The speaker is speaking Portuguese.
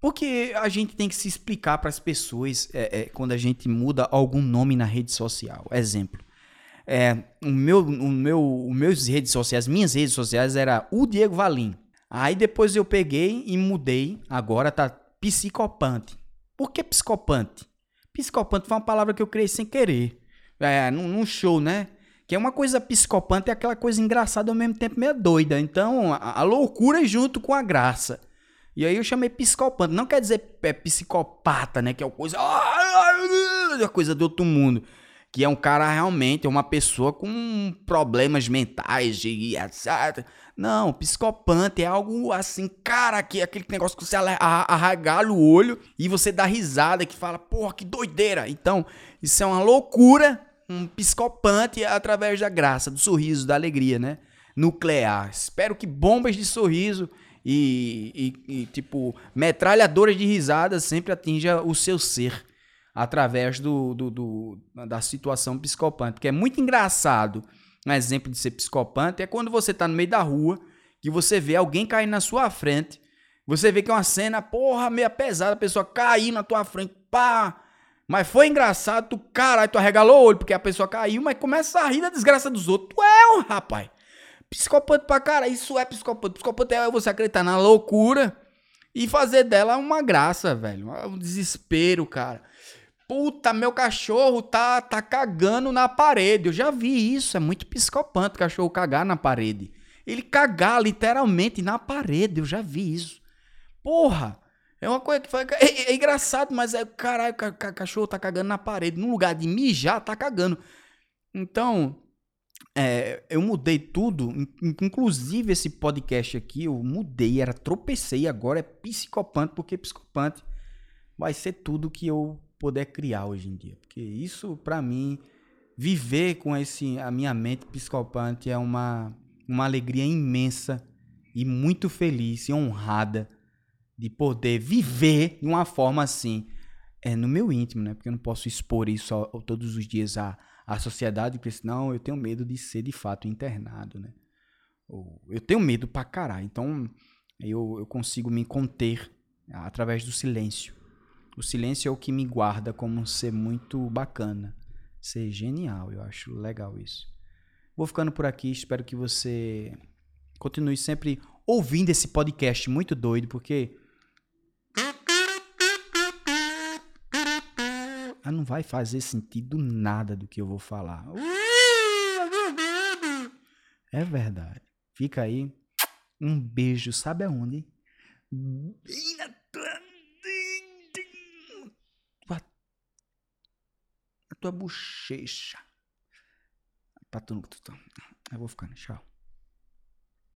Porque a gente tem que se explicar para as pessoas é, é, quando a gente muda algum nome na rede social. Exemplo. É, o meu, o meu, os meus redes sociais, minhas redes sociais era o Diego Valim. Aí depois eu peguei e mudei. Agora tá psicopante. Por que psicopante? Psicopante foi uma palavra que eu criei sem querer. É, num, num show, né? Que é uma coisa psicopante, é aquela coisa engraçada ao mesmo tempo meio doida. Então, a, a loucura junto com a graça. E aí eu chamei psicopante. Não quer dizer é, psicopata, né? Que é uma coisa. A coisa do outro mundo. Que é um cara realmente, é uma pessoa com problemas mentais, de etc. Não, psicopante é algo assim, cara, que é aquele negócio que você arregala o olho e você dá risada, que fala, porra, que doideira. Então, isso é uma loucura, um psicopante através da graça, do sorriso, da alegria, né? Nuclear. Espero que bombas de sorriso e, e, e tipo, metralhadoras de risadas sempre atinja o seu ser através do, do, do, da situação psicopante. Porque é muito engraçado, um exemplo de ser psicopante, é quando você tá no meio da rua, que você vê alguém cair na sua frente, você vê que é uma cena, porra, meio pesada, a pessoa caiu na tua frente, pá. Mas foi engraçado, tu, caralho, tu arregalou o olho porque a pessoa caiu, mas começa a rir da desgraça dos outros. Tu é um rapaz. Psicopata pra cara, isso é psicopata. Psicopata é você acreditar na loucura e fazer dela uma graça, velho. Um desespero, cara. Puta, meu cachorro tá, tá cagando na parede. Eu já vi isso. É muito psicopante o cachorro cagar na parede. Ele cagar literalmente na parede. Eu já vi isso. Porra! É uma coisa que foi. É, é engraçado, mas é. Caralho, o cachorro tá cagando na parede. No lugar de mijar, tá cagando. Então, é, eu mudei tudo, inclusive esse podcast aqui, eu mudei, era tropecei, agora é psicopante, porque psicopante vai ser tudo que eu puder criar hoje em dia. Porque isso, para mim, viver com esse a minha mente psicopante é uma, uma alegria imensa e muito feliz e honrada de poder viver de uma forma assim, é no meu íntimo, né? Porque eu não posso expor isso todos os dias a a sociedade, porque senão eu tenho medo de ser de fato internado, né? Eu tenho medo pra caralho. Então eu, eu consigo me conter através do silêncio. O silêncio é o que me guarda como um ser muito bacana. Ser genial, eu acho legal isso. Vou ficando por aqui, espero que você continue sempre ouvindo esse podcast muito doido, porque Ah, não vai fazer sentido nada do que eu vou falar. É verdade. Fica aí. Um beijo, sabe aonde? Bem na tua. Na tua bochecha. Pra tu, eu vou ficando. Tchau.